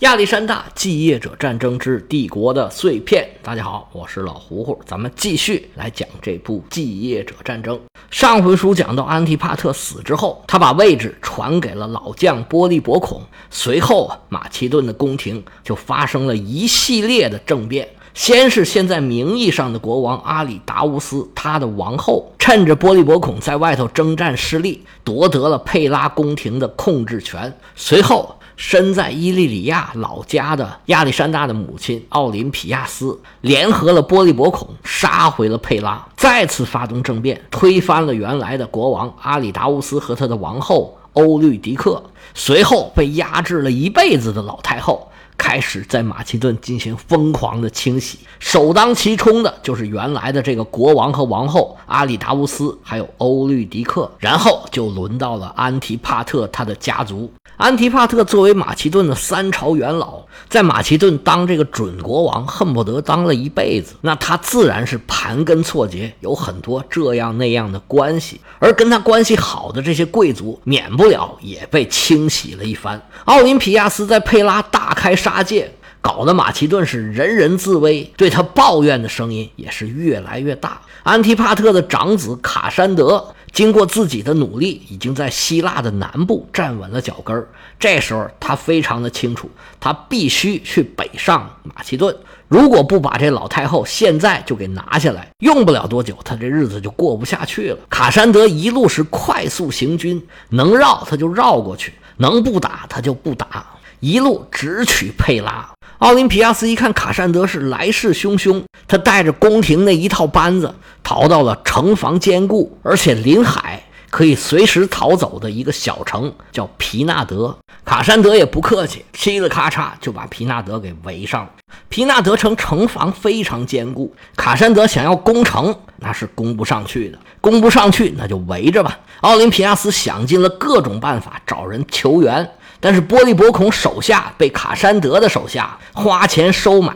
亚历山大继业者战争之帝国的碎片。大家好，我是老胡胡，咱们继续来讲这部继业者战争。上回书讲到安提帕特死之后，他把位置传给了老将波利伯孔。随后，马其顿的宫廷就发生了一系列的政变。先是现在名义上的国王阿里达乌斯，他的王后趁着波利伯孔在外头征战失利，夺得了佩拉宫廷的控制权。随后。身在伊利里亚老家的亚历山大的母亲奥林匹亚斯，联合了波利伯孔，杀回了佩拉，再次发动政变，推翻了原来的国王阿里达乌斯和他的王后欧律狄克。随后被压制了一辈子的老太后。开始在马其顿进行疯狂的清洗，首当其冲的就是原来的这个国王和王后阿里达乌斯，还有欧律狄克，然后就轮到了安提帕特他的家族。安提帕特作为马其顿的三朝元老，在马其顿当这个准国王，恨不得当了一辈子，那他自然是盘根错节，有很多这样那样的关系，而跟他关系好的这些贵族，免不了也被清洗了一番。奥林匹亚斯在佩拉大开。杀戒搞得马其顿是人人自危，对他抱怨的声音也是越来越大。安提帕特的长子卡山德经过自己的努力，已经在希腊的南部站稳了脚跟儿。这时候他非常的清楚，他必须去北上马其顿。如果不把这老太后现在就给拿下来，用不了多久，他这日子就过不下去了。卡山德一路是快速行军，能绕他就绕过去，能不打他就不打。一路直取佩拉。奥林匹亚斯一看卡山德是来势汹汹，他带着宫廷那一套班子逃到了城防坚固，而且临海可以随时逃走的一个小城，叫皮纳德。卡山德也不客气，嘁哩咔嚓就把皮纳德给围上了。皮纳德城城防非常坚固，卡山德想要攻城那是攻不上去的，攻不上去那就围着吧。奥林匹亚斯想尽了各种办法找人求援。但是波利伯孔手下被卡山德的手下花钱收买，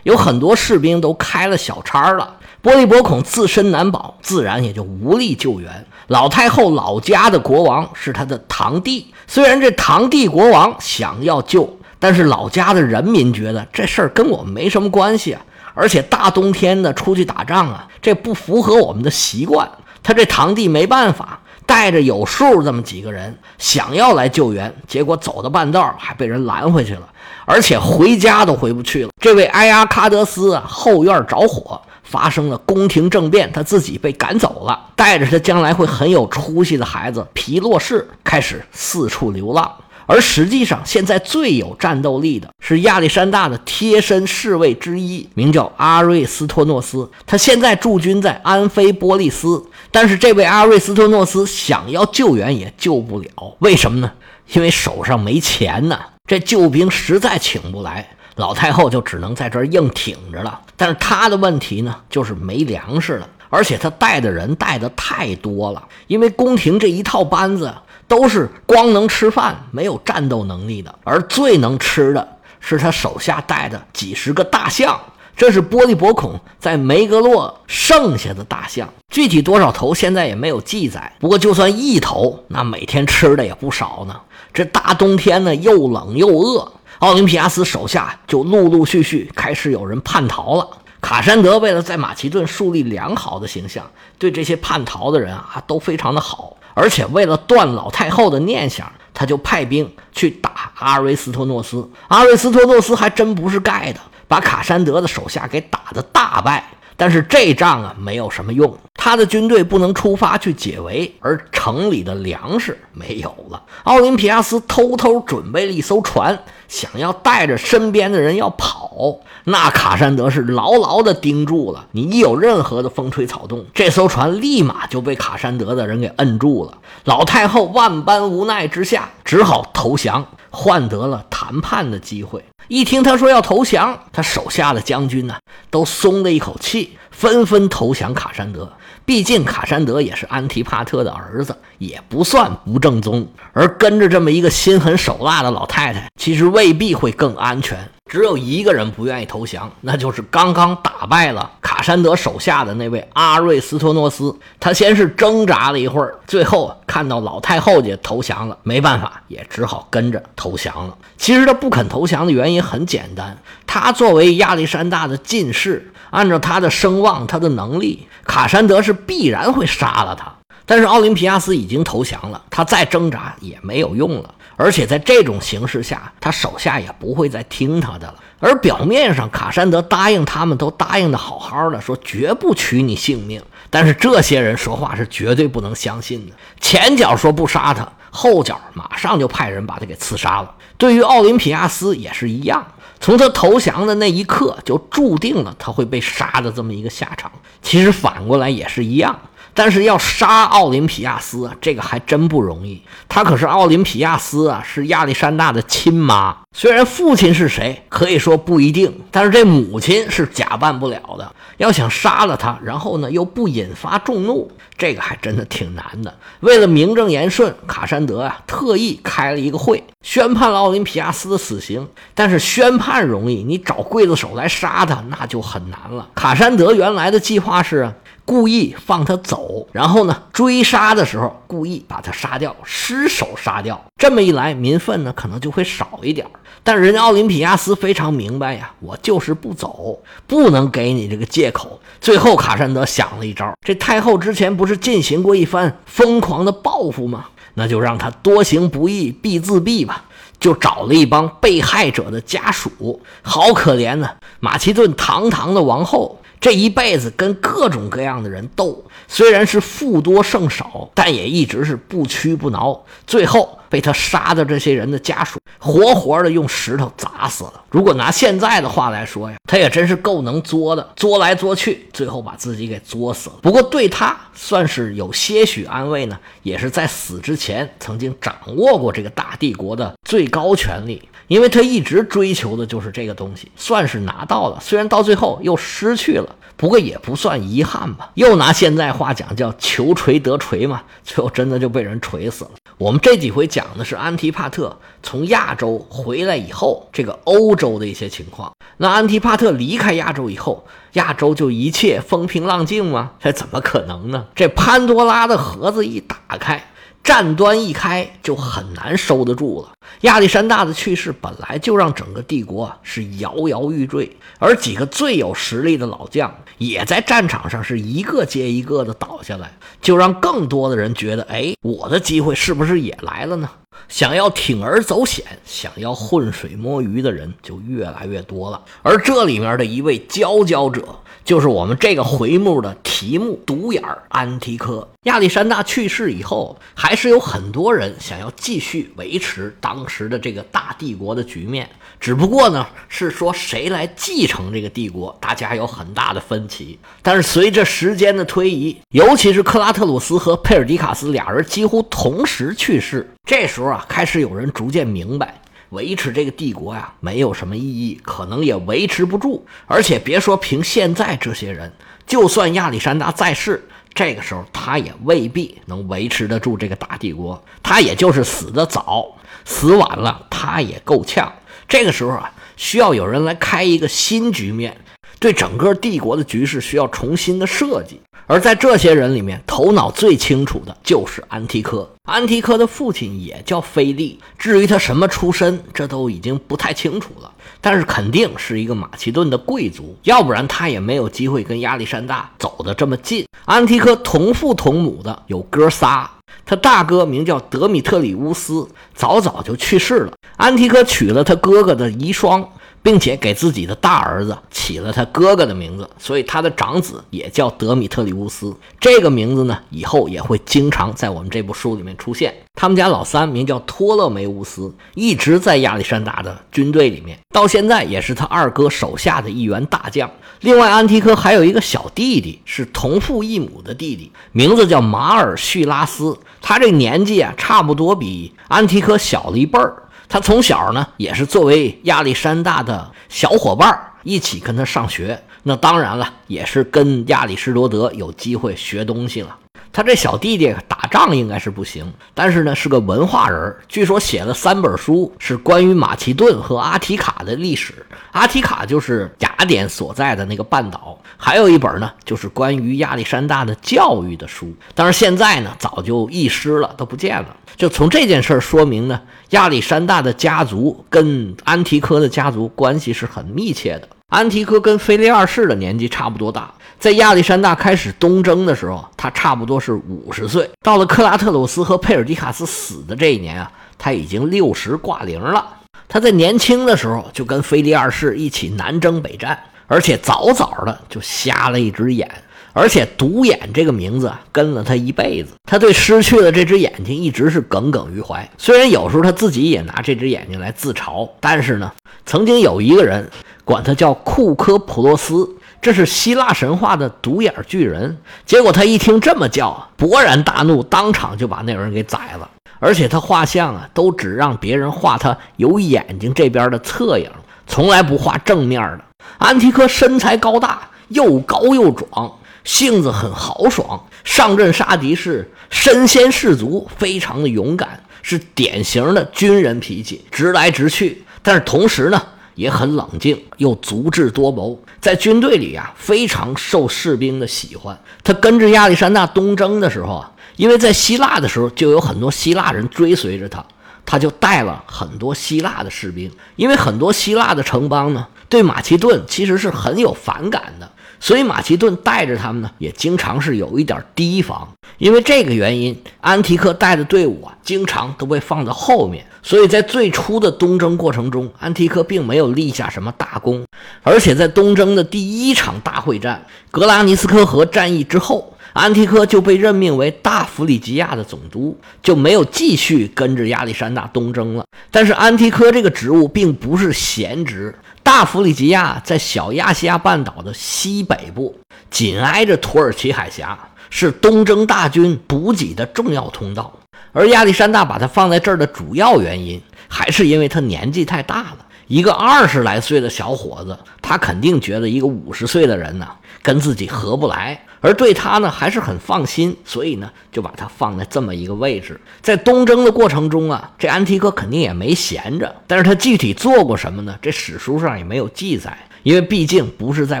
有很多士兵都开了小差了。波利伯孔自身难保，自然也就无力救援。老太后老家的国王是他的堂弟，虽然这堂弟国王想要救，但是老家的人民觉得这事儿跟我们没什么关系啊，而且大冬天的出去打仗啊，这不符合我们的习惯。他这堂弟没办法。带着有数这么几个人想要来救援，结果走到半道还被人拦回去了，而且回家都回不去了。这位埃阿卡德斯啊，后院着火，发生了宫廷政变，他自己被赶走了，带着他将来会很有出息的孩子皮洛士开始四处流浪。而实际上，现在最有战斗力的是亚历山大的贴身侍卫之一，名叫阿瑞斯托诺斯，他现在驻军在安菲波利斯。但是这位阿瑞斯托诺斯想要救援也救不了，为什么呢？因为手上没钱呢，这救兵实在请不来，老太后就只能在这儿硬挺着了。但是他的问题呢，就是没粮食了，而且他带的人带的太多了，因为宫廷这一套班子都是光能吃饭没有战斗能力的，而最能吃的是他手下带的几十个大象。这是波利伯孔在梅格洛剩下的大象，具体多少头现在也没有记载。不过就算一头，那每天吃的也不少呢。这大冬天呢，又冷又饿，奥林匹亚斯手下就陆陆续续开始有人叛逃了。卡山德为了在马其顿树立良好的形象，对这些叛逃的人啊都非常的好，而且为了断老太后的念想，他就派兵去打阿瑞斯托诺斯。阿瑞斯托诺斯还真不是盖的。把卡山德的手下给打得大败，但是这仗啊没有什么用，他的军队不能出发去解围，而城里的粮食没有了。奥林匹亚斯偷偷准备了一艘船，想要带着身边的人要跑，那卡山德是牢牢地盯住了。你一有任何的风吹草动，这艘船立马就被卡山德的人给摁住了。老太后万般无奈之下，只好投降，换得了谈判的机会。一听他说要投降，他手下的将军呢都松了一口气，纷纷投降卡山德。毕竟卡山德也是安提帕特的儿子，也不算不正宗。而跟着这么一个心狠手辣的老太太，其实未必会更安全。只有一个人不愿意投降，那就是刚刚打败了卡山德手下的那位阿瑞斯托诺斯。他先是挣扎了一会儿，最后看到老太后也投降了，没办法，也只好跟着投降了。其实他不肯投降的原因很简单，他作为亚历山大的近侍，按照他的声望、他的能力，卡山德是必然会杀了他。但是奥林匹亚斯已经投降了，他再挣扎也没有用了。而且在这种形势下，他手下也不会再听他的了。而表面上，卡山德答应他们都答应的好好的，说绝不取你性命。但是这些人说话是绝对不能相信的。前脚说不杀他，后脚马上就派人把他给刺杀了。对于奥林匹亚斯也是一样，从他投降的那一刻就注定了他会被杀的这么一个下场。其实反过来也是一样。但是要杀奥林匹亚斯，这个还真不容易。他可是奥林匹亚斯啊，是亚历山大的亲妈。虽然父亲是谁，可以说不一定，但是这母亲是假扮不了的。要想杀了他，然后呢又不引发众怒，这个还真的挺难的。为了名正言顺，卡山德啊特意开了一个会，宣判了奥林匹亚斯的死刑。但是宣判容易，你找刽子手来杀他，那就很难了。卡山德原来的计划是。故意放他走，然后呢，追杀的时候故意把他杀掉，失手杀掉。这么一来，民愤呢可能就会少一点。但是人家奥林匹亚斯非常明白呀，我就是不走，不能给你这个借口。最后，卡山德想了一招，这太后之前不是进行过一番疯狂的报复吗？那就让他多行不义必自毙吧。就找了一帮被害者的家属，好可怜呢。马其顿堂堂的王后。这一辈子跟各种各样的人斗，虽然是富多胜少，但也一直是不屈不挠。最后被他杀的这些人的家属，活活的用石头砸死了。如果拿现在的话来说呀，他也真是够能作的，作来作去，最后把自己给作死了。不过对他算是有些许安慰呢，也是在死之前曾经掌握过这个大帝国的最高权力。因为他一直追求的就是这个东西，算是拿到了，虽然到最后又失去了，不过也不算遗憾吧。又拿现在话讲，叫求锤得锤嘛，最后真的就被人锤死了。我们这几回讲的是安提帕特从亚洲回来以后，这个欧洲的一些情况。那安提帕特离开亚洲以后，亚洲就一切风平浪静吗？这怎么可能呢？这潘多拉的盒子一打开。战端一开，就很难收得住了。亚历山大的去世，本来就让整个帝国是摇摇欲坠，而几个最有实力的老将，也在战场上是一个接一个的倒下来，就让更多的人觉得，哎，我的机会是不是也来了呢？想要铤而走险，想要浑水摸鱼的人就越来越多了。而这里面的一位佼佼者。就是我们这个回目的题目——独眼安提柯。亚历山大去世以后，还是有很多人想要继续维持当当时的这个大帝国的局面。只不过呢，是说谁来继承这个帝国，大家有很大的分歧。但是随着时间的推移，尤其是克拉特鲁斯和佩尔迪卡斯俩人几乎同时去世，这时候啊，开始有人逐渐明白。维持这个帝国呀，没有什么意义，可能也维持不住。而且别说凭现在这些人，就算亚历山大在世，这个时候他也未必能维持得住这个大帝国。他也就是死的早，死晚了他也够呛。这个时候啊，需要有人来开一个新局面，对整个帝国的局势需要重新的设计。而在这些人里面，头脑最清楚的就是安提柯。安提柯的父亲也叫菲利，至于他什么出身，这都已经不太清楚了。但是肯定是一个马其顿的贵族，要不然他也没有机会跟亚历山大走得这么近。安提柯同父同母的有哥仨，他大哥名叫德米特里乌斯，早早就去世了。安提柯娶了他哥哥的遗孀。并且给自己的大儿子起了他哥哥的名字，所以他的长子也叫德米特里乌斯。这个名字呢，以后也会经常在我们这部书里面出现。他们家老三名叫托勒梅乌斯，一直在亚历山大的军队里面，到现在也是他二哥手下的一员大将。另外，安提柯还有一个小弟弟，是同父异母的弟弟，名字叫马尔叙拉斯。他这年纪啊，差不多比安提柯小了一辈儿。他从小呢，也是作为亚历山大的小伙伴一起跟他上学。那当然了，也是跟亚里士多德有机会学东西了。他这小弟弟打仗应该是不行，但是呢是个文化人，据说写了三本书，是关于马其顿和阿提卡的历史。阿提卡就是雅典所在的那个半岛，还有一本呢就是关于亚历山大的教育的书，但是现在呢早就遗失了，都不见了。就从这件事说明呢，亚历山大的家族跟安提柯的家族关系是很密切的。安提柯跟腓力二世的年纪差不多大。在亚历山大开始东征的时候，他差不多是五十岁。到了克拉特鲁斯和佩尔迪卡斯死的这一年啊，他已经六十挂零了。他在年轻的时候就跟腓力二世一起南征北战，而且早早的就瞎了一只眼，而且独眼这个名字跟了他一辈子。他对失去了这只眼睛一直是耿耿于怀。虽然有时候他自己也拿这只眼睛来自嘲，但是呢，曾经有一个人管他叫库科普洛斯。这是希腊神话的独眼巨人，结果他一听这么叫，勃然大怒，当场就把那人给宰了。而且他画像啊，都只让别人画他有眼睛这边的侧影，从来不画正面的。安提柯身材高大，又高又壮，性子很豪爽，上阵杀敌是身先士卒，非常的勇敢，是典型的军人脾气，直来直去。但是同时呢。也很冷静，又足智多谋，在军队里啊非常受士兵的喜欢。他跟着亚历山大东征的时候啊，因为在希腊的时候就有很多希腊人追随着他，他就带了很多希腊的士兵。因为很多希腊的城邦呢对马其顿其实是很有反感的，所以马其顿带着他们呢也经常是有一点提防。因为这个原因，安提克带的队伍啊经常都被放在后面。所以在最初的东征过程中，安提克并没有立下什么大功，而且在东征的第一场大会战——格拉尼斯科河战役之后，安提柯就被任命为大弗里吉亚的总督，就没有继续跟着亚历山大东征了。但是安提柯这个职务并不是闲职，大弗里吉亚在小亚细亚半岛的西北部，紧挨着土耳其海峡，是东征大军补给的重要通道。而亚历山大把他放在这儿的主要原因，还是因为他年纪太大了。一个二十来岁的小伙子，他肯定觉得一个五十岁的人呢，跟自己合不来，而对他呢还是很放心，所以呢就把他放在这么一个位置。在东征的过程中啊，这安提柯肯定也没闲着，但是他具体做过什么呢？这史书上也没有记载，因为毕竟不是在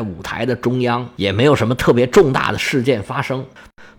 舞台的中央，也没有什么特别重大的事件发生。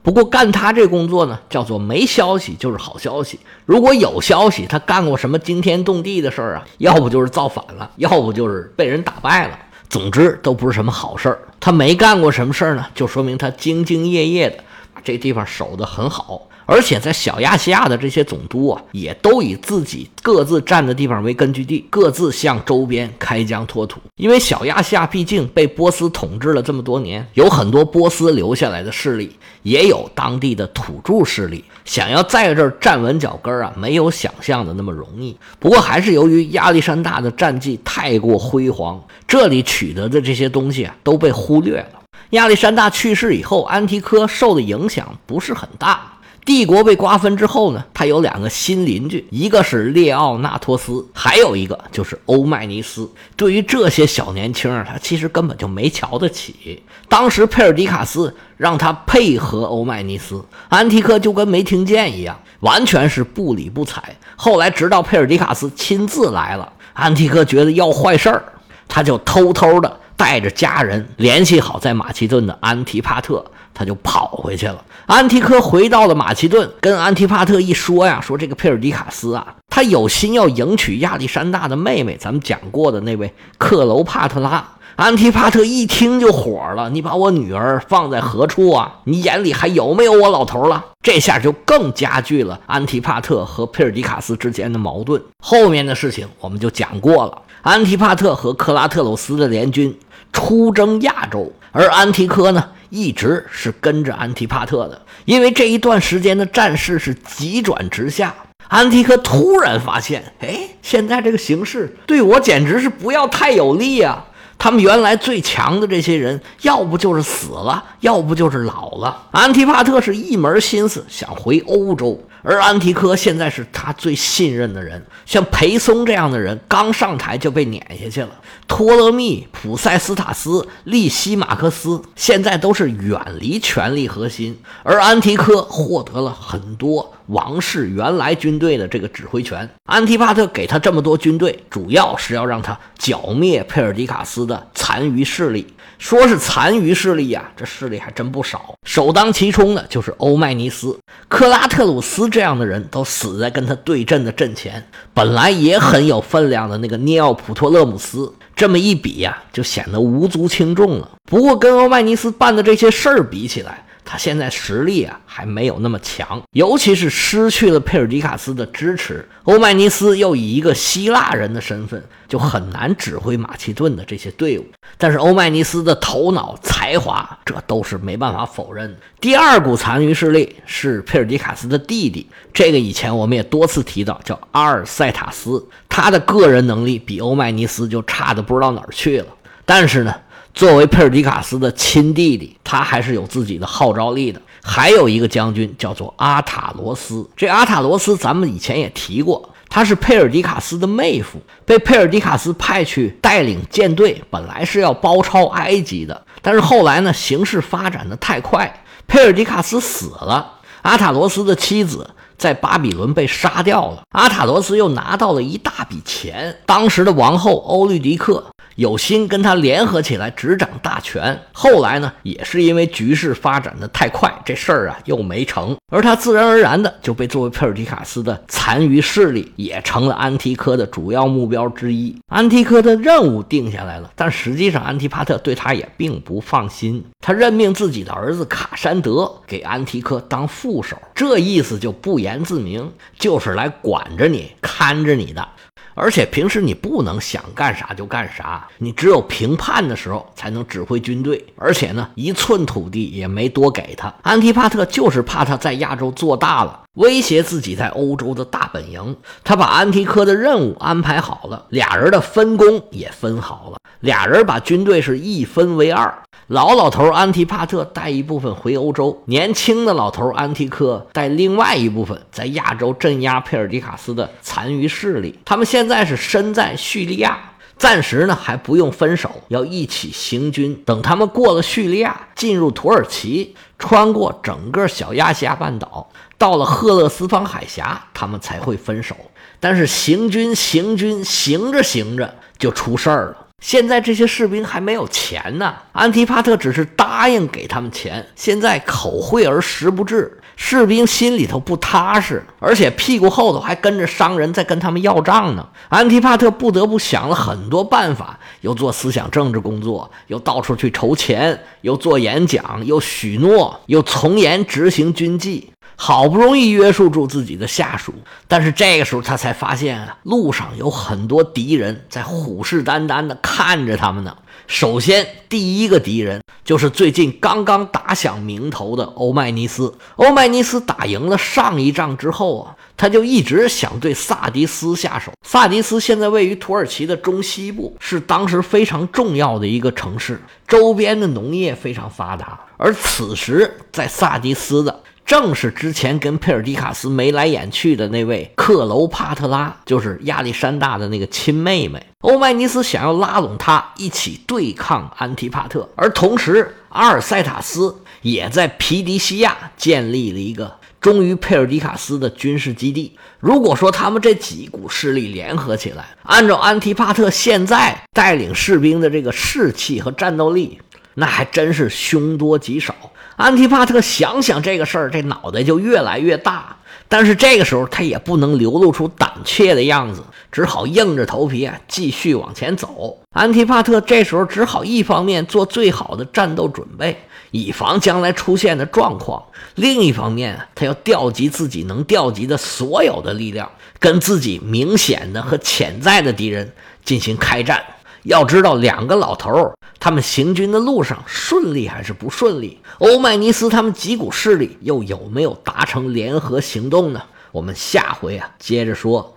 不过干他这工作呢，叫做没消息就是好消息。如果有消息，他干过什么惊天动地的事儿啊？要不就是造反了，要不就是被人打败了。总之都不是什么好事儿。他没干过什么事儿呢，就说明他兢兢业业的这地方守得很好。而且在小亚细亚的这些总督啊，也都以自己各自占的地方为根据地，各自向周边开疆拓土。因为小亚细亚毕竟被波斯统治了这么多年，有很多波斯留下来的势力，也有当地的土著势力，想要在这儿站稳脚跟啊，没有想象的那么容易。不过还是由于亚历山大的战绩太过辉煌，这里取得的这些东西啊都被忽略了。亚历山大去世以后，安提柯受的影响不是很大。帝国被瓜分之后呢，他有两个新邻居，一个是列奥纳托斯，还有一个就是欧迈尼斯。对于这些小年轻啊，他其实根本就没瞧得起。当时佩尔迪卡斯让他配合欧迈尼斯，安提柯就跟没听见一样，完全是不理不睬。后来直到佩尔迪卡斯亲自来了，安提柯觉得要坏事儿，他就偷偷的带着家人联系好在马其顿的安提帕特。他就跑回去了。安提柯回到了马其顿，跟安提帕特一说呀，说这个佩尔迪卡斯啊，他有心要迎娶亚历山大的妹妹，咱们讲过的那位克楼帕特拉。安提帕特一听就火了：“你把我女儿放在何处啊？你眼里还有没有我老头了？”这下就更加剧了安提帕特和佩尔迪卡斯之间的矛盾。后面的事情我们就讲过了。安提帕特和克拉特鲁斯的联军出征亚洲，而安提柯呢？一直是跟着安提帕特的，因为这一段时间的战事是急转直下。安提柯突然发现，哎，现在这个形势对我简直是不要太有利啊！他们原来最强的这些人，要不就是死了，要不就是老了。安提帕特是一门心思想回欧洲。而安提柯现在是他最信任的人，像裴松这样的人刚上台就被撵下去了。托勒密、普塞斯塔斯、利西马克斯现在都是远离权力核心，而安提柯获得了很多王室原来军队的这个指挥权。安提帕特给他这么多军队，主要是要让他剿灭佩尔迪卡斯的残余势力。说是残余势力呀，这势力还真不少。首当其冲的就是欧迈尼斯、克拉特鲁斯这样的人都死在跟他对阵的阵前。本来也很有分量的那个涅奥普托勒姆斯，这么一比呀，就显得无足轻重了。不过跟欧迈尼斯办的这些事儿比起来，他现在实力啊还没有那么强，尤其是失去了佩尔迪卡斯的支持，欧迈尼斯又以一个希腊人的身份，就很难指挥马其顿的这些队伍。但是欧迈尼斯的头脑才华，这都是没办法否认的。第二股残余势力是佩尔迪卡斯的弟弟，这个以前我们也多次提到，叫阿尔塞塔斯，他的个人能力比欧迈尼斯就差的不知道哪儿去了。但是呢。作为佩尔迪卡斯的亲弟弟，他还是有自己的号召力的。还有一个将军叫做阿塔罗斯，这阿塔罗斯咱们以前也提过，他是佩尔迪卡斯的妹夫，被佩尔迪卡斯派去带领舰队，本来是要包抄埃及的，但是后来呢，形势发展的太快，佩尔迪卡斯死了，阿塔罗斯的妻子在巴比伦被杀掉了，阿塔罗斯又拿到了一大笔钱，当时的王后欧律狄克。有心跟他联合起来执掌大权，后来呢，也是因为局势发展的太快，这事儿啊又没成，而他自然而然的就被作为佩尔迪卡斯的残余势力，也成了安提柯的主要目标之一。安提柯的任务定下来了，但实际上安提帕特对他也并不放心，他任命自己的儿子卡山德给安提柯当副手，这意思就不言自明，就是来管着你、看着你的。而且平时你不能想干啥就干啥，你只有平叛的时候才能指挥军队。而且呢，一寸土地也没多给他。安提帕特就是怕他在亚洲做大了，威胁自己在欧洲的大本营。他把安提柯的任务安排好了，俩人的分工也分好了，俩人把军队是一分为二。老老头安提帕特带一部分回欧洲，年轻的老头安提柯带另外一部分在亚洲镇压佩尔迪卡斯的残余势力。他们现在是身在叙利亚，暂时呢还不用分手，要一起行军。等他们过了叙利亚，进入土耳其，穿过整个小亚细亚半岛，到了赫勒斯方海峡，他们才会分手。但是行军行军行着行着就出事儿了。现在这些士兵还没有钱呢，安提帕特只是答应给他们钱，现在口惠而实不至，士兵心里头不踏实，而且屁股后头还跟着商人在跟他们要账呢。安提帕特不得不想了很多办法，又做思想政治工作，又到处去筹钱，又做演讲，又许诺，又从严执行军纪。好不容易约束住自己的下属，但是这个时候他才发现啊，路上有很多敌人在虎视眈眈地看着他们呢。首先，第一个敌人就是最近刚刚打响名头的欧迈尼斯。欧迈尼斯打赢了上一仗之后啊，他就一直想对萨迪斯下手。萨迪斯现在位于土耳其的中西部，是当时非常重要的一个城市，周边的农业非常发达。而此时在萨迪斯的。正是之前跟佩尔迪卡斯眉来眼去的那位克楼帕特拉，就是亚历山大的那个亲妹妹。欧迈尼斯想要拉拢他一起对抗安提帕特，而同时阿尔塞塔斯也在皮迪西亚建立了一个忠于佩尔迪卡斯的军事基地。如果说他们这几股势力联合起来，按照安提帕特现在带领士兵的这个士气和战斗力，那还真是凶多吉少。安提帕特想想这个事儿，这脑袋就越来越大。但是这个时候他也不能流露出胆怯的样子，只好硬着头皮啊继续往前走。安提帕特这时候只好一方面做最好的战斗准备，以防将来出现的状况；另一方面，他要调集自己能调集的所有的力量，跟自己明显的和潜在的敌人进行开战。要知道，两个老头儿他们行军的路上顺利还是不顺利？欧迈尼斯他们几股势力又有没有达成联合行动呢？我们下回啊接着说。